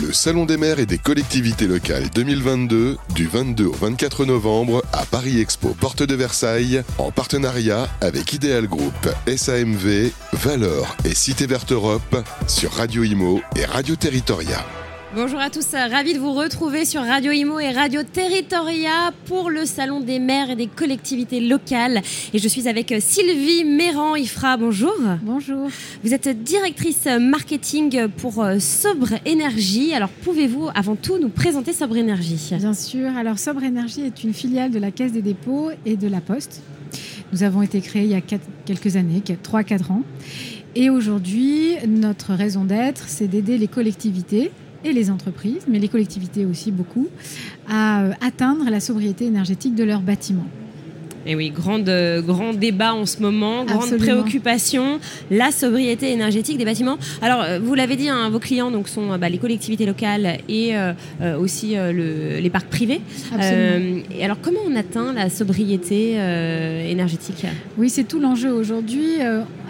Le Salon des maires et des collectivités locales 2022 du 22 au 24 novembre à Paris Expo Porte de Versailles en partenariat avec Ideal Group, SAMV, Valor et Cité Verte Europe sur Radio Imo et Radio Territoria. Bonjour à tous, ravi de vous retrouver sur Radio Imo et Radio Territoria pour le Salon des maires et des collectivités locales. Et je suis avec Sylvie Méran-Ifra, bonjour. Bonjour. Vous êtes directrice marketing pour euh, Sobre Énergie. Alors pouvez-vous avant tout nous présenter Sobre Énergie? Bien sûr, alors Sobre Énergie est une filiale de la Caisse des dépôts et de la Poste. Nous avons été créés il y a quelques années, 3-4 ans. Et aujourd'hui, notre raison d'être, c'est d'aider les collectivités et les entreprises, mais les collectivités aussi beaucoup, à euh, atteindre la sobriété énergétique de leurs bâtiments. Et oui, grande, grand débat en ce moment, grande préoccupation, la sobriété énergétique des bâtiments. Alors, euh, vous l'avez dit, hein, vos clients donc, sont bah, les collectivités locales et euh, euh, aussi les parcs privés. et alors, comment on atteint la sobriété énergétique? Oui, c'est tout l'enjeu aujourd'hui.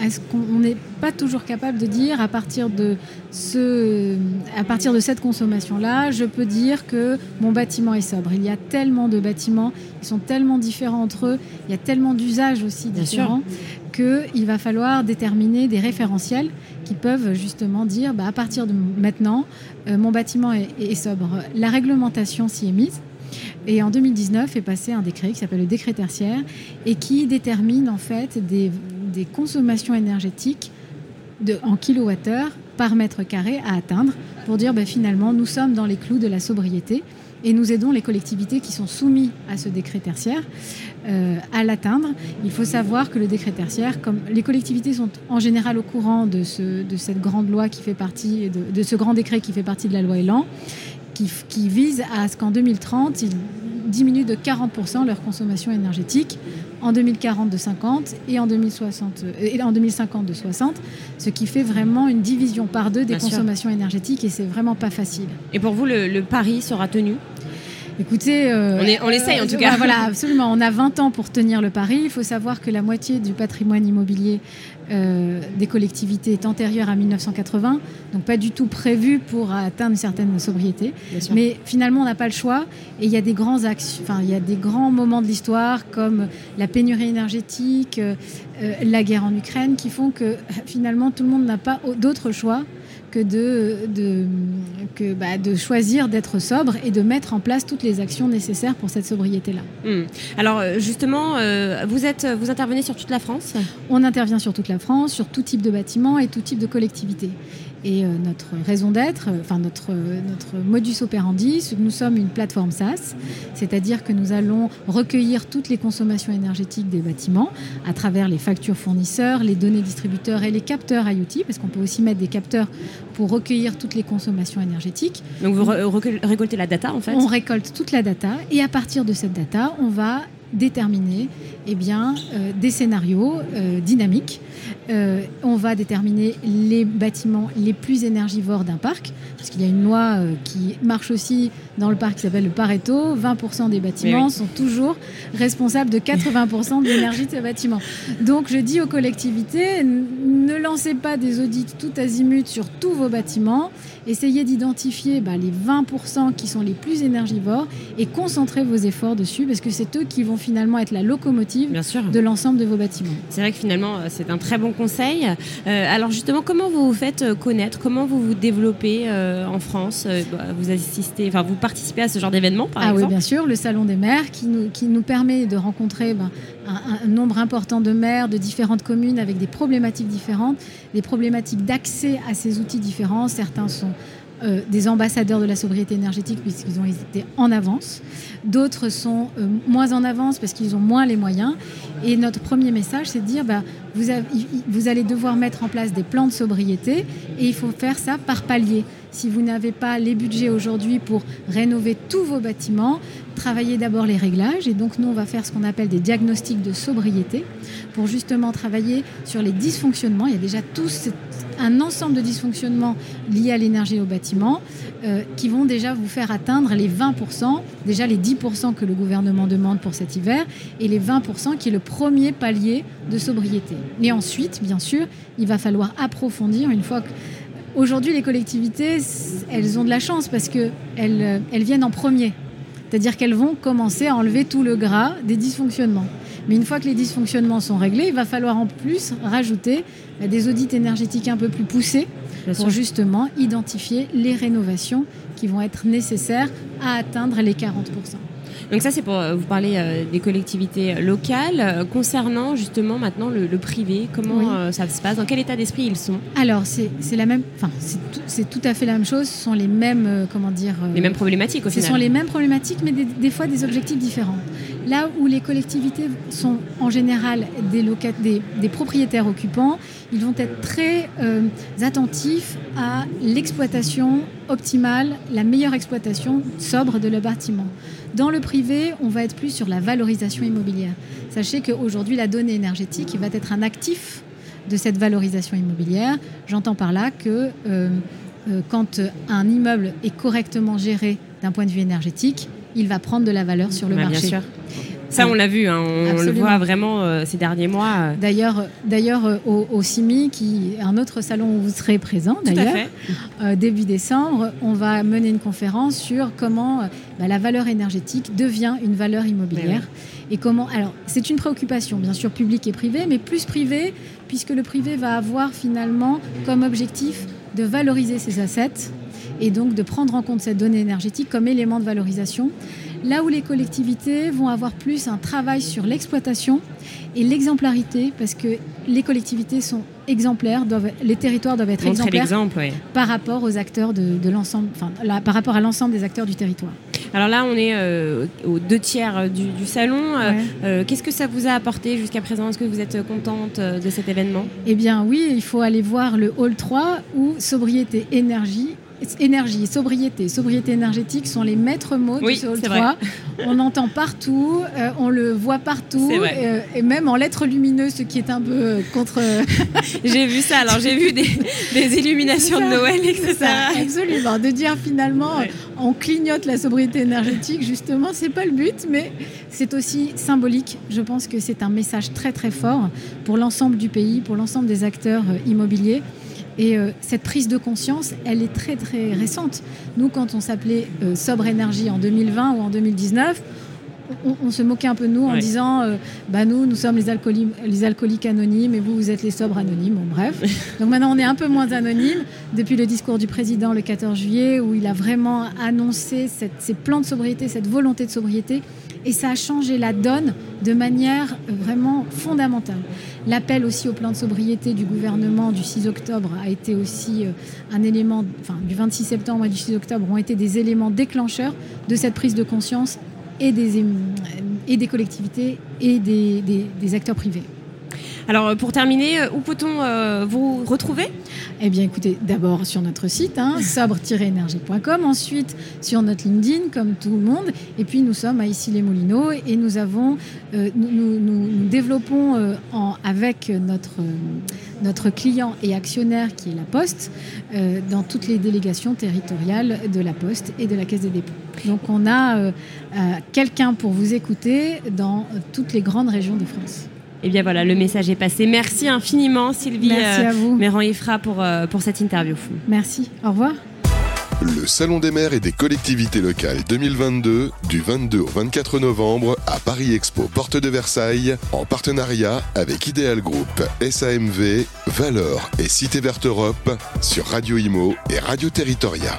Est-ce qu'on n'est pas toujours capable de dire à partir de, ce, à partir de cette consommation-là, je peux dire que mon bâtiment est sobre. Il y a tellement de bâtiments, ils sont tellement différents entre eux il y a tellement d'usages aussi différents qu'il va falloir déterminer des référentiels qui peuvent justement dire bah, à partir de maintenant, euh, mon bâtiment est, sobre. La réglementation s'y est mise. Et en 2019 est passé un décret qui s'appelle le décret tertiaire et qui détermine en fait des, consommations énergétiques de, en kilowattheure par mètre carré à atteindre pour dire bah, finalement nous sommes dans les clous de la sobriété et nous aidons les collectivités qui sont soumises à ce décret tertiaire euh, à l'atteindre. Il faut savoir que le décret tertiaire, comme les collectivités sont en général au courant de, ce, de cette grande loi qui fait partie, de, de, ce grand décret qui fait partie de la loi Elan, qui, qui vise à ce qu'en 2030, ils diminuent de 40% leur consommation énergétique, en 2040 de 50 et en, 2060, euh, et en 2050 de 60, ce qui fait vraiment une division par deux des consommations énergétiques et c'est vraiment pas facile. Et pour vous, le pari sera tenu? Écoutez, euh, on, essaye en tout cas. Voilà, absolument. On a 20 ans pour tenir le pari. Il faut savoir que la moitié du patrimoine immobilier euh, des collectivités est antérieure à 1980, donc pas du tout prévu pour atteindre une certaine sobriété. Mais finalement, on n'a pas le choix. Et il y a des grands axes, enfin, il y a des grands moments de l'histoire comme la pénurie énergétique, euh, la guerre en Ukraine, qui font que finalement tout le monde n'a pas d'autre choix que de, de, que, bah, de choisir d'être sobre et de mettre en place toutes les actions nécessaires pour cette sobriété-là. Hmm. Alors euh, justement, euh, vous, êtes, vous intervenez sur toute la France? On intervient sur toute la France, sur tout type de bâtiment et tout type de collectivité. Et euh, notre raison d'être, enfin notre, notre modus operandi, c'est que nous sommes une plateforme SaaS, c'est-à-dire que nous allons recueillir toutes les consommations énergétiques des bâtiments à travers les factures fournisseurs, les données distributeurs et les capteurs IoT, parce qu'on peut aussi mettre des capteurs pour recueillir toutes les consommations énergétiques. Donc vous récoltez la data en fait? On récolte toute la data et à partir de cette data, on va déterminer eh bien, euh, des scénarios euh, dynamiques. Euh, on va déterminer les bâtiments les plus énergivores d'un parc, parce qu'il y a une loi qui marche aussi dans le parc qui s'appelle le Pareto. 20% des bâtiments sont toujours responsables de 80% de l'énergie de ces bâtiments. Donc je dis aux collectivités, ne lancez pas des audits tout azimut sur tous vos bâtiments. Essayez d'identifier bah, les 20% qui sont les plus énergivores et concentrez vos efforts dessus parce que c'est eux qui vont finalement être la locomotive de l'ensemble de vos bâtiments. C'est vrai que finalement, euh, c'est un très bon conseil. Euh, alors justement, comment vous vous faites euh, connaître? Comment vous vous développez en France? Bah, Vous assistez, enfin, vous participez à ce genre d'événement, par ah oui, bien sûr, le Salon des maires qui nous, qui nous permet de rencontrer ben, un, nombre important de maires de différentes communes avec des problématiques différentes, des problématiques d'accès à ces outils différents. Certains sont euh, des ambassadeurs de la sobriété énergétique puisqu'ils ont été en avance. D'autres sont euh, moins en avance parce qu'ils ont moins les moyens. Et notre premier message, c'est de dire, bah, vous, vous allez devoir mettre en place des plans de sobriété et il faut faire ça par palier. Si vous n'avez pas les budgets aujourd'hui pour rénover tous vos bâtiments, travaillez d'abord les réglages. Et donc, nous, on va faire ce qu'on appelle des diagnostics de sobriété pour justement travailler sur les dysfonctionnements. Il y a déjà tous un ensemble de dysfonctionnements liés à l'énergie au bâtiment euh, qui vont déjà vous faire atteindre les 20%, déjà les 10% que le gouvernement demande pour cet hiver et les 20% qui est le premier palier de sobriété. Et ensuite, bien sûr, il va falloir approfondir une fois que Aujourd'hui, les collectivités, elles ont de la chance parce qu'elles elles viennent en premier. C'est-à-dire qu'elles vont commencer à enlever tout le gras des dysfonctionnements. Mais une fois que les dysfonctionnements sont réglés, il va falloir en plus rajouter bah, des audits énergétiques un peu plus poussés pour justement identifier les rénovations qui vont être nécessaires à atteindre les 40%. Donc ça, c'est pour euh, vous parler euh, des collectivités locales. Euh, concernant justement maintenant le, privé, comment ça se passe? Dans quel état d'esprit ils sont? Alors, c'est la même, enfin, c'est tout, à fait la même chose. Ce sont les mêmes, comment dire Les mêmes problématiques au final. Ce sont les mêmes problématiques, mais des, fois des objectifs différents. Là où les collectivités sont en général des, propriétaires occupants, ils vont être très attentifs à l'exploitation optimale, la meilleure exploitation sobre de le bâtiment. Dans le privé, on va être plus sur la valorisation immobilière. Sachez qu'aujourd'hui, la donnée énergétique va être un actif de cette valorisation immobilière. J'entends par là que euh, euh, quand un immeuble est correctement géré d'un point de vue énergétique, il va prendre de la valeur sur le marché. Bien sûr. Ça, on l'a vu, hein. on le voit vraiment euh, ces derniers mois. D'ailleurs, d'ailleurs euh, au, CIMI, qui est un autre salon où vous serez présent, d'ailleurs, euh, début décembre, on va mener une conférence sur comment bah, la valeur énergétique devient une valeur immobilière. Et comment Alors, c'est une préoccupation, bien sûr, publique et privée, mais plus privée, puisque le privé va avoir finalement comme objectif de valoriser ses assets et donc de prendre en compte cette donnée énergétique comme élément de valorisation. Là où les collectivités vont avoir plus un travail sur l'exploitation et l'exemplarité, parce que les collectivités sont exemplaires, doivent, les territoires doivent être exemplaires par rapport aux acteurs de, l'ensemble, enfin, par rapport à l'ensemble des acteurs du territoire. Alors là, on est euh, aux deux tiers du, salon. Euh, euh, qu'est-ce que ça vous a apporté jusqu'à présent? Est-ce que vous êtes contente de cet événement? Eh bien oui, il faut aller voir le hall 3 où sobriété, énergie énergie, sobriété, sobriété énergétique sont les maîtres mots du Sol 3. On entend partout, euh, on le voit partout, euh, et, même en lettres lumineuses, ce qui est un peu euh, contre. j'ai vu ça, alors j'ai vu des, illuminations de Noël, etc. Ça, absolument. De dire finalement, on clignote la sobriété énergétique, justement, c'est pas le but, mais c'est aussi symbolique. Je pense que c'est un message très très fort pour l'ensemble du pays, pour l'ensemble des acteurs immobiliers. Et euh, cette prise de conscience, elle est très très récente. Nous, quand on s'appelait euh, Sobre Énergie en 2020 ou en 2019, on, se moquait un peu de nous en disant euh, bah nous, nous sommes les, alcooliques, les alcooliques anonymes et vous, vous êtes les sobres anonymes. Bon, bref. Donc maintenant, on est un peu moins anonymes depuis le discours du président le 14 juillet où il a vraiment annoncé cette, ces plans de sobriété, cette volonté de sobriété et ça a changé la donne de manière vraiment fondamentale. L'appel aussi au plan de sobriété du gouvernement du 6 octobre a été aussi euh, un élément, enfin du 26 septembre et du 6 octobre ont été des éléments déclencheurs de cette prise de conscience et des, des collectivités et des acteurs privés. Alors euh, pour terminer, euh, où peut-on euh, vous retrouver? Eh bien écoutez, d'abord sur notre site, hein, sobre-énergie.com, ensuite sur notre LinkedIn comme tout le monde, et puis nous sommes à Issy-les-Moulineaux et nous avons, nous, développons avec notre, notre client et actionnaire qui est la Poste dans toutes les délégations territoriales de la Poste et de la Caisse des dépôts. Donc on a quelqu'un pour vous écouter dans toutes les grandes régions de France. Et eh bien voilà, le message est passé. Merci infiniment Sylvie Merci à vous. Méran-Ifra pour, euh, pour cette interview. Merci, au revoir. Le Salon des maires et des collectivités locales 2022 du 22 au 24 novembre à Paris Expo Porte de Versailles en partenariat avec Ideal Group, SAMV, Valor et Cité Verte Europe sur Radio Imo et Radio Territoria.